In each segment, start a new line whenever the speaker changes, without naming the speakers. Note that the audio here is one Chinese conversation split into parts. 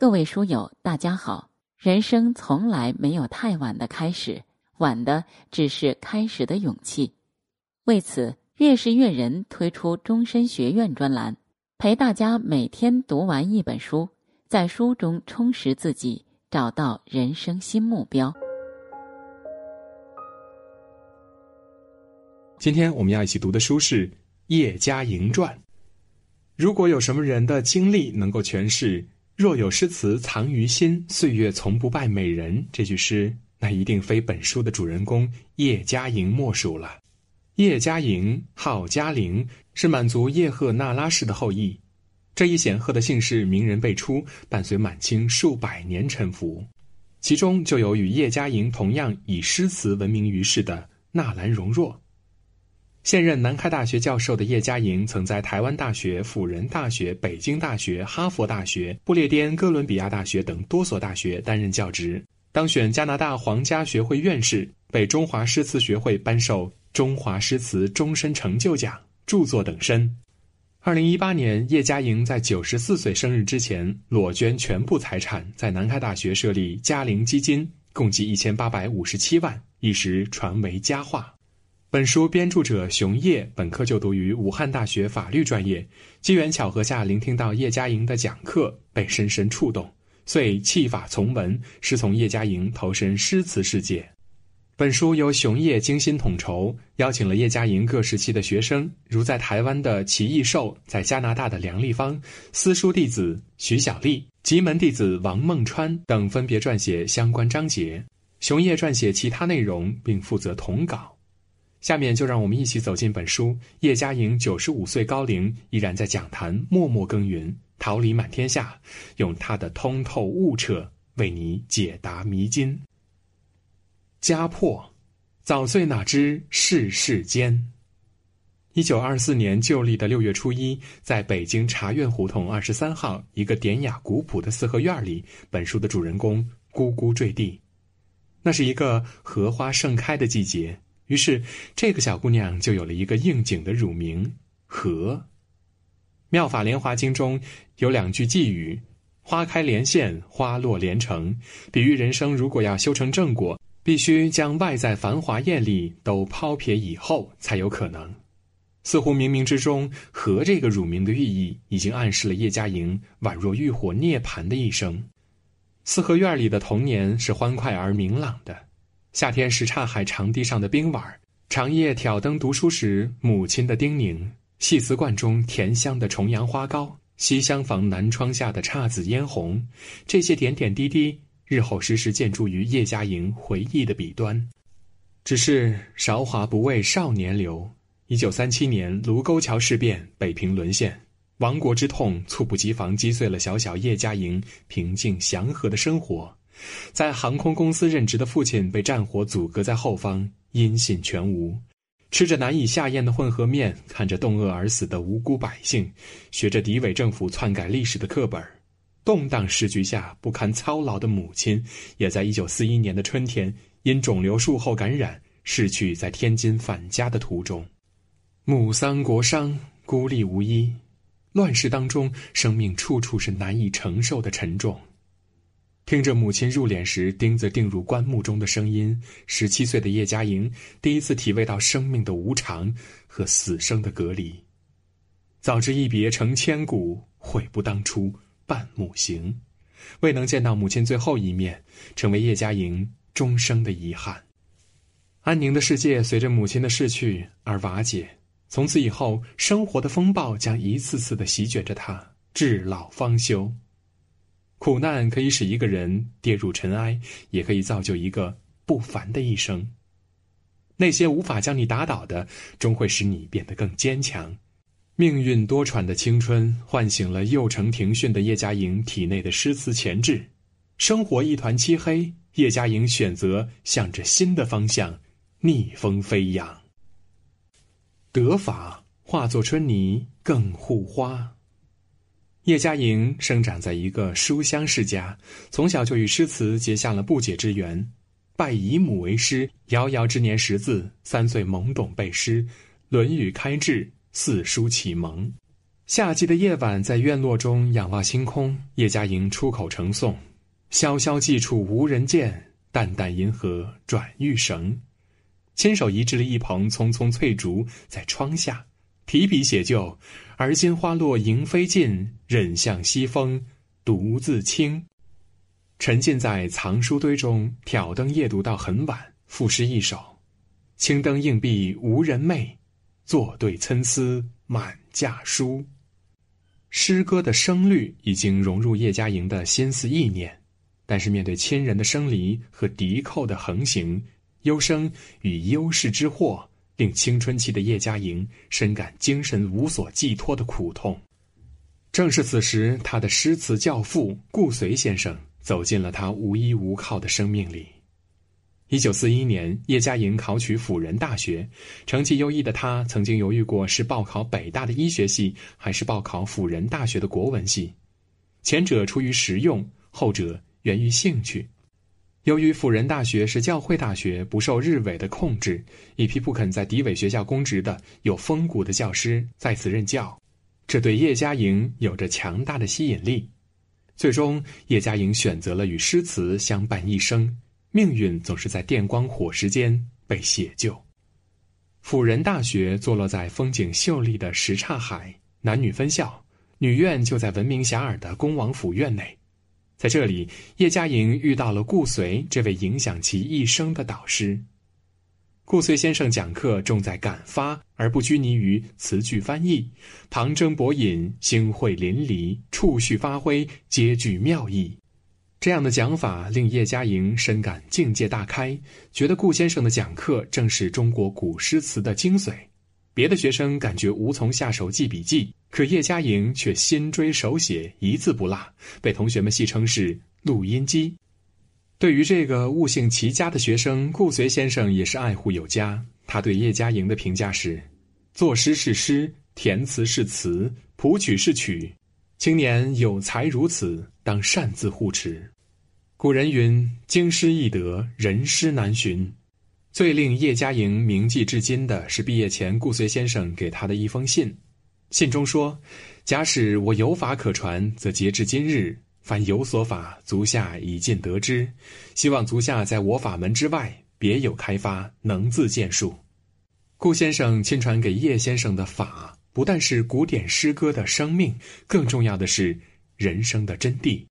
各位书友，大家好。人生从来没有太晚的开始，晚的只是开始的勇气。为此，越是阅人推出终身学院专栏，陪大家每天读完一本书，在书中充实自己，找到人生新目标。
今天我们要一起读的书是《叶嘉莹传》。如果有什么人的经历能够诠释？若有诗词藏于心，岁月从不败美人。这句诗，那一定非本书的主人公叶嘉莹莫属了。叶嘉莹号嘉玲，是满族叶赫那拉氏的后裔。这一显赫的姓氏，名人辈出，伴随满清数百年沉浮。其中就有与叶嘉莹同样以诗词闻名于世的纳兰容若。现任南开大学教授的叶嘉莹，曾在台湾大学、辅仁大学、北京大学、哈佛大学、不列颠哥伦比亚大学等多所大学担任教职，当选加拿大皇家学会院士，被中华诗词学会颁授中华诗词终身成就奖，著作等身。二零一八年，叶嘉莹在九十四岁生日之前，裸捐全部财产，在南开大学设立嘉陵基金，共计一千八百五十七万，一时传为佳话。本书编著者熊烨本科就读于武汉大学法律专业，机缘巧合下聆听到叶嘉莹的讲课，被深深触动，遂弃法从文，师从叶嘉莹投身诗词世界。本书由熊烨精心统筹，邀请了叶嘉莹各时期的学生，如在台湾的齐义寿，在加拿大的梁立芳，私书弟子徐小丽，吉门弟子王孟川等，分别撰写相关章节。熊烨撰写其他内容，并负责统稿。下面就让我们一起走进本书。叶嘉莹九十五岁高龄，依然在讲坛默默耕耘，桃李满天下，用他的通透悟彻为你解答迷津。家破，早岁哪知世事艰。一九二四年旧历的六月初一，在北京茶院胡同二十三号一个典雅古朴的四合院里，本书的主人公咕咕坠地。那是一个荷花盛开的季节。于是，这个小姑娘就有了一个应景的乳名“荷”。《妙法莲华经》中有两句寄语：“花开莲现，花落莲成”，比喻人生如果要修成正果，必须将外在繁华艳丽都抛撇以后才有可能。似乎冥冥之中，“荷”这个乳名的寓意已经暗示了叶嘉莹宛若浴火涅槃的一生。四合院里的童年是欢快而明朗的。夏天什刹海长堤上的冰碗长夜挑灯读书时母亲的叮咛，细瓷罐中甜香的重阳花糕，西厢房南窗下的姹紫嫣红，这些点点滴滴，日后时时见诸于叶嘉莹回忆的笔端。只是韶华不为少年留。一九三七年卢沟桥事变，北平沦陷，亡国之痛猝不及防击碎了小小叶嘉莹平静祥和的生活。在航空公司任职的父亲被战火阻隔在后方，音信全无。吃着难以下咽的混合面，看着冻饿而死的无辜百姓，学着敌伪政府篡改历史的课本，动荡时局下不堪操劳的母亲，也在一九四一年的春天因肿瘤术后感染，逝去在天津返家的途中。母丧国伤，孤立无依，乱世当中，生命处处是难以承受的沉重。听着母亲入殓时钉子钉入棺木中的声音，十七岁的叶嘉莹第一次体味到生命的无常和死生的隔离。早知一别成千古，悔不当初伴母行。未能见到母亲最后一面，成为叶嘉莹终生的遗憾。安宁的世界随着母亲的逝去而瓦解，从此以后，生活的风暴将一次次的席卷着她，至老方休。苦难可以使一个人跌入尘埃，也可以造就一个不凡的一生。那些无法将你打倒的，终会使你变得更坚强。命运多舛的青春，唤醒了幼承庭训的叶嘉莹体内的诗词潜质。生活一团漆黑，叶嘉莹选择向着新的方向逆风飞扬。得法化作春泥更护花。叶嘉莹生长在一个书香世家，从小就与诗词结下了不解之缘。拜姨母为师，遥遥之年识字，三岁懵懂背诗，《论语》开智，四书启蒙。夏季的夜晚，在院落中仰望星空，叶嘉莹出口成诵：“萧萧寂处无人见，淡淡银河转玉绳。”亲手移植了一捧葱葱翠竹在窗下，提笔写就：“而今花落莺飞尽，忍向西风独自清。”沉浸在藏书堆中，挑灯夜读到很晚，赋诗一首：“青灯映壁无人寐，坐对参差满架书。”诗歌的声律已经融入叶嘉莹的心思意念，但是面对亲人的生离和敌寇的横行。忧生与忧世之祸，令青春期的叶嘉莹深感精神无所寄托的苦痛。正是此时，他的诗词教父顾随先生走进了他无依无靠的生命里。一九四一年，叶嘉莹考取辅仁大学，成绩优异的他曾经犹豫过是报考北大的医学系，还是报考辅仁大学的国文系。前者出于实用，后者源于兴趣。由于辅仁大学是教会大学，不受日伪的控制，一批不肯在敌伪学校公职的有风骨的教师在此任教，这对叶嘉莹有着强大的吸引力。最终，叶嘉莹选择了与诗词相伴一生，命运总是在电光火石间被写就。辅仁大学坐落在风景秀丽的什刹海，男女分校，女院就在闻名遐迩的恭王府院内。在这里，叶嘉莹遇到了顾随这位影响其一生的导师。顾随先生讲课重在感发，而不拘泥于词句翻译，旁征博引，星会淋漓，触绪发挥，皆具妙意。这样的讲法令叶嘉莹深感境界大开，觉得顾先生的讲课正是中国古诗词的精髓。别的学生感觉无从下手记笔记。可叶嘉莹却心追手写，一字不落，被同学们戏称是“录音机”。对于这个悟性奇佳的学生，顾随先生也是爱护有加。他对叶嘉莹的评价是：“作诗是诗，填词是词，谱曲是曲。青年有才如此，当擅自护持。”古人云：“经师易得，人师难寻。”最令叶嘉莹铭记至今的是毕业前顾随先生给他的一封信。信中说：“假使我有法可传，则截至今日，凡有所法，足下已尽得知。希望足下在我法门之外，别有开发，能自见述。”顾先生亲传给叶先生的法，不但是古典诗歌的生命，更重要的是人生的真谛。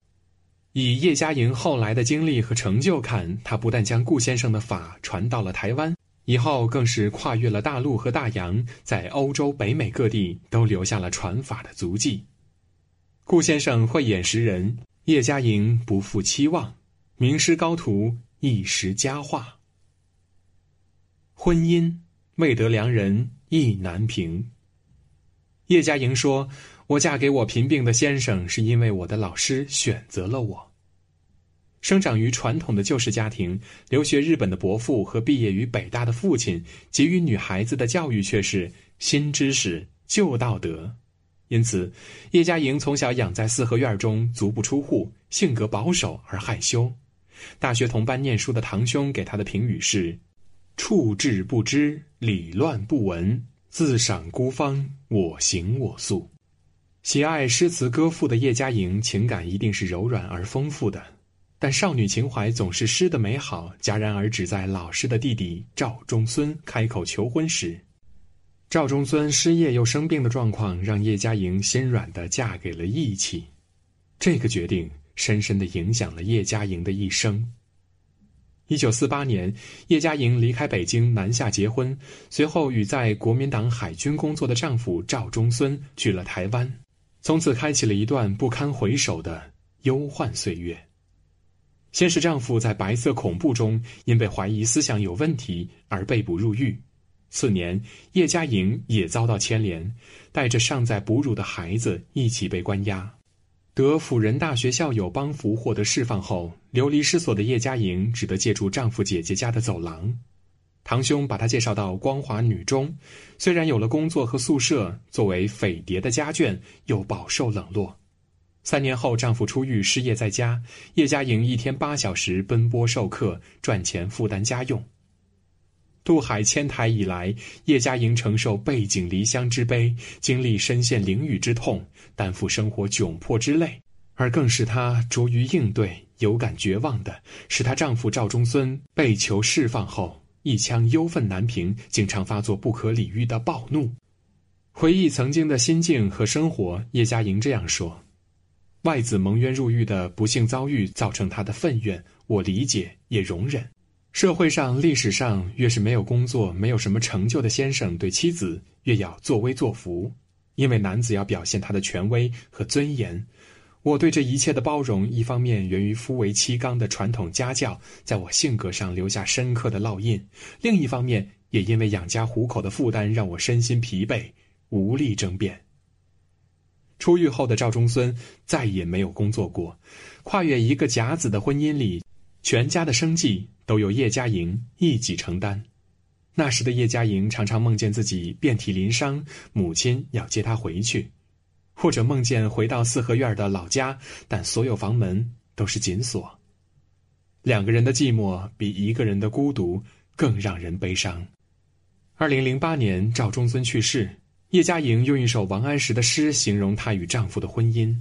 以叶嘉莹后来的经历和成就看，他不但将顾先生的法传到了台湾。以后更是跨越了大陆和大洋，在欧洲、北美各地都留下了传法的足迹。顾先生慧眼识人，叶嘉莹不负期望，名师高徒一时佳话。婚姻未得良人意难平。叶嘉莹说：“我嫁给我贫病的先生，是因为我的老师选择了我。”生长于传统的旧式家庭，留学日本的伯父和毕业于北大的父亲给予女孩子的教育却是新知识、旧道德。因此，叶嘉莹从小养在四合院中，足不出户，性格保守而害羞。大学同班念书的堂兄给她的评语是：“处志不知，理乱不闻，自赏孤芳，我行我素。”喜爱诗词歌赋的叶嘉莹，情感一定是柔软而丰富的。但少女情怀总是诗的美好，戛然而止在老师的弟弟赵中孙开口求婚时。赵中孙失业又生病的状况，让叶嘉莹心软的嫁给了义气。这个决定深深的影响了叶嘉莹的一生。一九四八年，叶嘉莹离开北京南下结婚，随后与在国民党海军工作的丈夫赵中孙去了台湾，从此开启了一段不堪回首的忧患岁月。先是丈夫在白色恐怖中因被怀疑思想有问题而被捕入狱，次年叶嘉莹也遭到牵连，带着尚在哺乳的孩子一起被关押。得辅仁大学校友帮扶获得释放后，流离失所的叶嘉莹只得借住丈夫姐姐家的走廊。堂兄把她介绍到光华女中，虽然有了工作和宿舍，作为匪谍的家眷又饱受冷落。三年后，丈夫出狱失业在家，叶嘉莹一天八小时奔波授课，赚钱负担家用。渡海迁台以来，叶嘉莹承受背井离乡之悲，经历身陷囹圄之痛，担负生活窘迫之累。而更使她拙于应对、有感绝望的，是她丈夫赵中孙被囚释放后，一腔忧愤难平，经常发作不可理喻的暴怒。回忆曾经的心境和生活，叶嘉莹这样说：“外子蒙冤入狱的不幸遭遇，造成他的愤怨，我理解也容忍。”社会上、历史上，越是没有工作、没有什么成就的先生，对妻子越要作威作福，因为男子要表现他的权威和尊严。我对这一切的包容，一方面源于夫为妻纲的传统家教，在我性格上留下深刻的烙印；另一方面，也因为养家糊口的负担让我身心疲惫，无力争辩。出狱后的赵中孙再也没有工作过，跨越一个甲子的婚姻里。全家的生计都由叶嘉莹一己承担。那时的叶嘉莹常常梦见自己遍体鳞伤，母亲要接她回去，或者梦见回到四合院的老家，但所有房门都是紧锁。两个人的寂寞比一个人的孤独更让人悲伤。二零零八年，赵中孙去世，叶嘉莹用一首王安石的诗形容她与丈夫的婚姻：“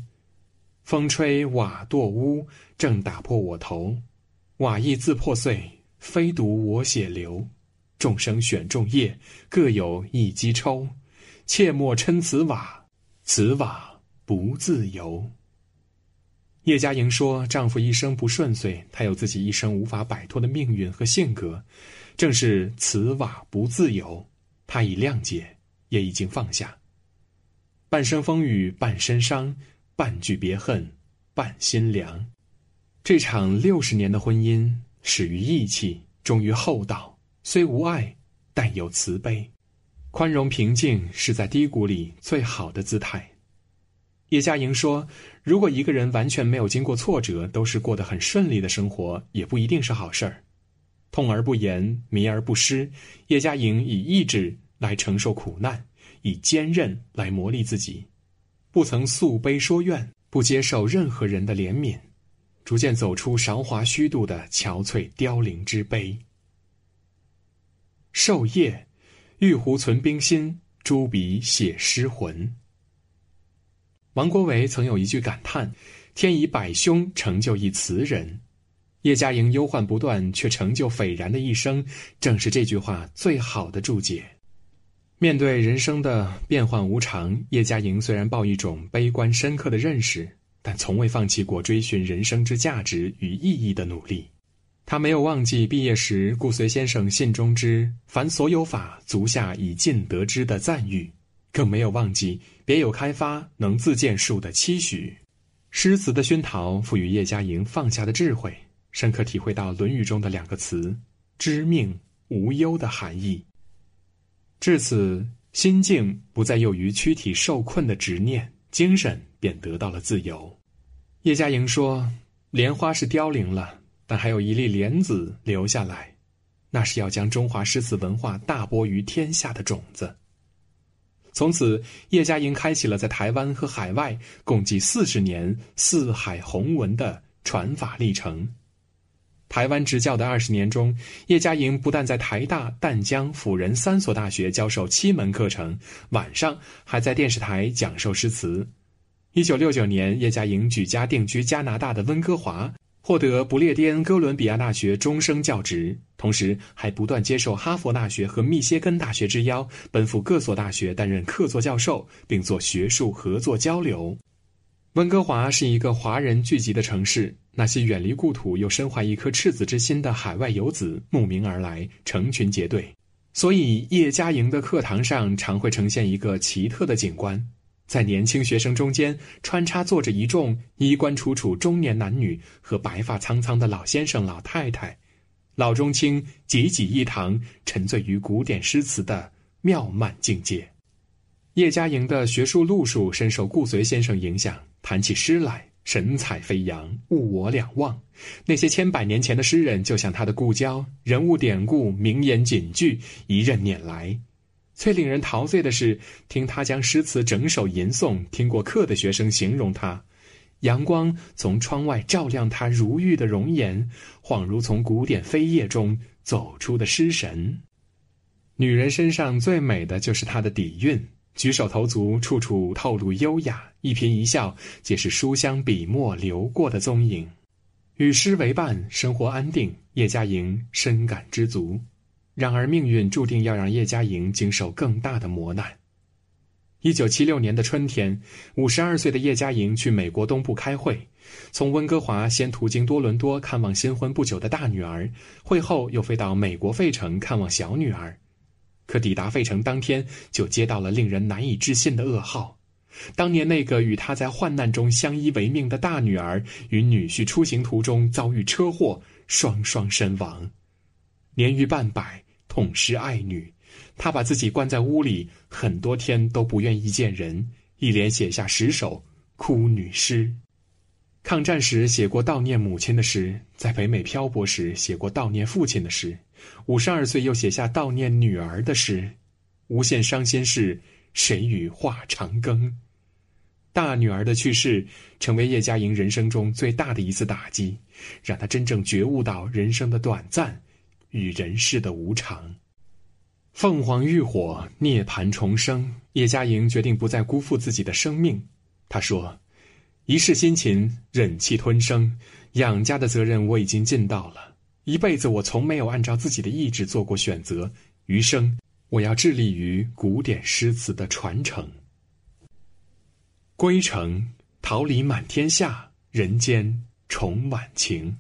风吹瓦堕屋，正打破我头。”瓦亦自破碎，非独我血流。众生选众业，各有一机抽。切莫嗔此瓦，此瓦不自由。叶嘉莹说：“丈夫一生不顺遂，她有自己一生无法摆脱的命运和性格。正是此瓦不自由，她已谅解，也已经放下。半生风雨半身伤，半句别恨半心凉。”这场六十年的婚姻始于义气，终于厚道。虽无爱，但有慈悲，宽容平静是在低谷里最好的姿态。叶嘉莹说：“如果一个人完全没有经过挫折，都是过得很顺利的生活，也不一定是好事儿。痛而不言，迷而不失。叶嘉莹以意志来承受苦难，以坚韧来磨砺自己，不曾诉悲说怨，不接受任何人的怜悯。”逐渐走出韶华虚度的憔悴凋零之悲。授业，玉壶存冰心，朱笔写诗魂。王国维曾有一句感叹：“天以百凶成就一词人。”叶嘉莹忧患不断却成就斐然的一生，正是这句话最好的注解。面对人生的变幻无常，叶嘉莹虽然抱一种悲观深刻的认识。但从未放弃过追寻人生之价值与意义的努力。他没有忘记毕业时顾随先生信中之“凡所有法，足下以尽得之”的赞誉，更没有忘记别有开发、能自见树的期许。诗词的熏陶赋予叶嘉莹放下的智慧，深刻体会到《论语》中的两个词“知命无忧”的含义。至此，心境不再囿于躯体受困的执念。精神便得到了自由。叶嘉莹说：“莲花是凋零了，但还有一粒莲子留下来，那是要将中华诗词文化大播于天下的种子。”从此，叶嘉莹开启了在台湾和海外共计四十年四海弘文的传法历程。台湾执教的二十年中，叶嘉莹不但在台大、淡江、辅仁三所大学教授七门课程，晚上还在电视台讲授诗词。一九六九年，叶嘉莹举家定居加拿大的温哥华，获得不列颠哥伦比亚大学终生教职，同时还不断接受哈佛大学和密歇根大学之邀，奔赴各所大学担任客座教授，并做学术合作交流。温哥华是一个华人聚集的城市，那些远离故土又身怀一颗赤子之心的海外游子慕名而来，成群结队。所以叶嘉莹的课堂上常会呈现一个奇特的景观：在年轻学生中间穿插坐着一众衣冠楚楚中年男女和白发苍苍的老先生、老太太，老中青济济一堂，沉醉于古典诗词的妙曼境界。叶嘉莹的学术路数深受顾随先生影响。谈起诗来，神采飞扬，物我两忘。那些千百年前的诗人，就像他的故交，人物典故、名言警句，一任拈来。最令人陶醉的是，听他将诗词整首吟诵。听过课的学生形容他：阳光从窗外照亮他如玉的容颜，恍如从古典飞页中走出的诗神。女人身上最美的就是她的底蕴，举手投足处处透露优雅，一颦一笑皆是书香笔墨流过的踪影。与诗为伴，生活安定，叶嘉莹深感知足。然而，命运注定要让叶嘉莹经受更大的磨难。一九七六年的春天，五十二岁的叶嘉莹去美国东部开会，从温哥华先途经多伦多看望新婚不久的大女儿，会后又飞到美国费城看望小女儿。可抵达费城当天，就接到了令人难以置信的噩耗。当年那个与他在患难中相依为命的大女儿，与女婿出行途中遭遇车祸，双双身亡。年逾半百，痛失爱女，他把自己关在屋里很多天，都不愿意见人，一连写下十首哭女诗。抗战时写过悼念母亲的诗，在北美漂泊时写过悼念父亲的诗，五十二岁又写下悼念女儿的诗，无限伤心事，谁与话长庚？大女儿的去世，成为叶嘉莹人生中最大的一次打击，让她真正觉悟到人生的短暂与人世的无常。凤凰浴火，涅槃重生，叶嘉莹决定不再辜负自己的生命。她说：“一世辛勤，忍气吞声，养家的责任我已经尽到了。一辈子我从没有按照自己的意志做过选择，余生我要致力于古典诗词的传承。”归程，桃李满天下，人间重晚晴。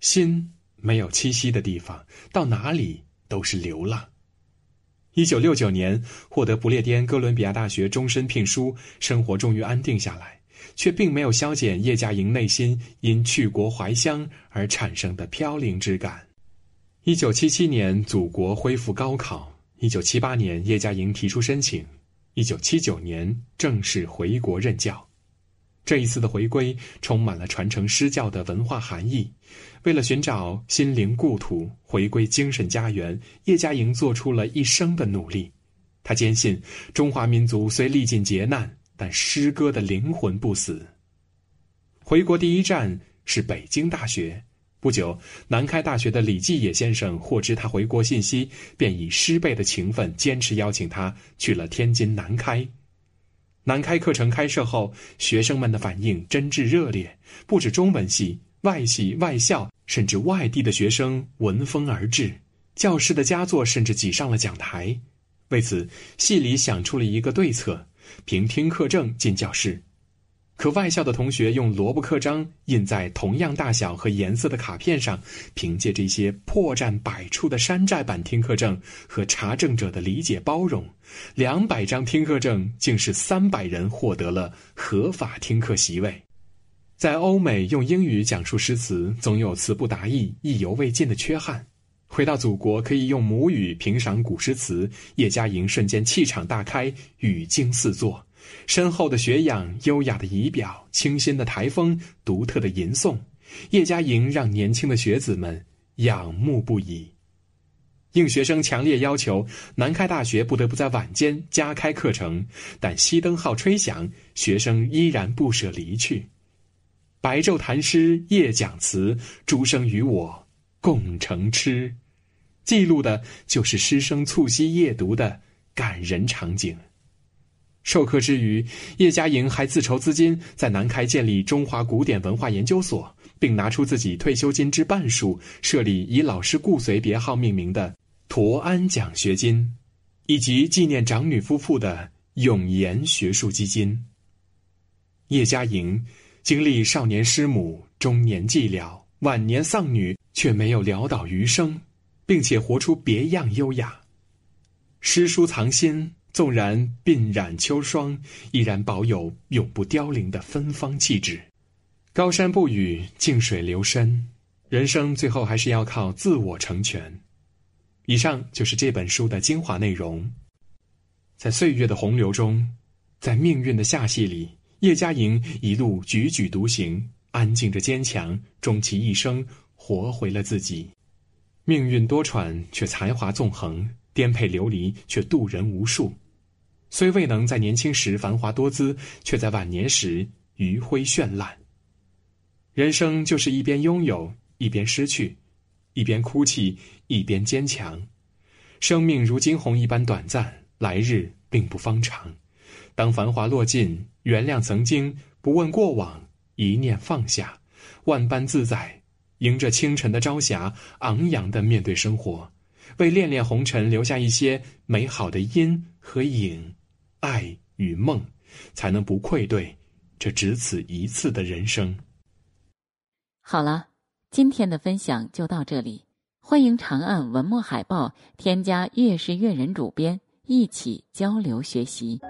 心没有栖息的地方，到哪里都是流浪。一九六九年获得不列颠哥伦比亚大学终身聘书，生活终于安定下来，却并没有消减叶嘉莹内心因去国怀乡而产生的飘零之感。一九七七年，祖国恢复高考；一九七八年，叶嘉莹提出申请。一九七九年正式回国任教，这一次的回归充满了传承诗教的文化含义。为了寻找心灵故土，回归精神家园，叶嘉莹做出了一生的努力。他坚信，中华民族虽历尽劫难，但诗歌的灵魂不死。回国第一站是北京大学。不久，南开大学的李继野先生获知他回国信息，便以师辈的情分坚持邀请他去了天津南开。南开课程开设后，学生们的反应真挚热烈，不止中文系、外系、外校，甚至外地的学生闻风而至，教师的佳作甚至挤上了讲台。为此，系里想出了一个对策：凭听课证进教室。可外校的同学用萝卜刻章印在同样大小和颜色的卡片上，凭借这些破绽百出的山寨版听课证和查证者的理解包容，两百张听课证竟是三百人获得了合法听课席位。在欧美用英语讲述诗词，总有词不达意、意犹未尽的缺憾。回到祖国，可以用母语评赏古诗词，叶嘉莹瞬间气场大开，语惊四座。深厚的学养、优雅的仪表、清新的台风、独特的吟诵，叶嘉莹让年轻的学子们仰慕不已。应学生强烈要求，南开大学不得不在晚间加开课程，但熄灯号吹响，学生依然不舍离去。白昼谈诗，夜讲词，诸生与我共成痴，记录的就是师生促膝夜读的感人场景。授课之余，叶嘉莹还自筹资金在南开建立中华古典文化研究所，并拿出自己退休金之半数，设立以老师顾随别号命名的“驼安奖学金”，以及纪念长女夫妇的“永言学术基金”。叶嘉莹经历少年失母、中年寂寥、晚年丧女，却没有潦倒余生，并且活出别样优雅。诗书藏心。纵然鬓染秋霜，依然保有永不凋零的芬芳气质。高山不语，静水流深，人生最后还是要靠自我成全。以上就是这本书的精华内容。在岁月的洪流中，在命运的下戏里，叶嘉莹一路踽踽独行，安静着坚强，终其一生活回了自己。命运多舛，却才华纵横；颠沛流离，却渡人无数。虽未能在年轻时繁华多姿，却在晚年时余晖绚烂。人生就是一边拥有，一边失去；一边哭泣，一边坚强。生命如惊鸿一般短暂，来日并不方长。当繁华落尽，原谅曾经，不问过往，一念放下，万般自在，迎着清晨的朝霞，昂扬的面对生活，为恋恋红尘留下一些美好的阴和影，爱与梦，才能不愧对这只此一次的人生。
好了，今天的分享就到这里，欢迎长按文末海报添加“月是月人”主编，一起交流学习。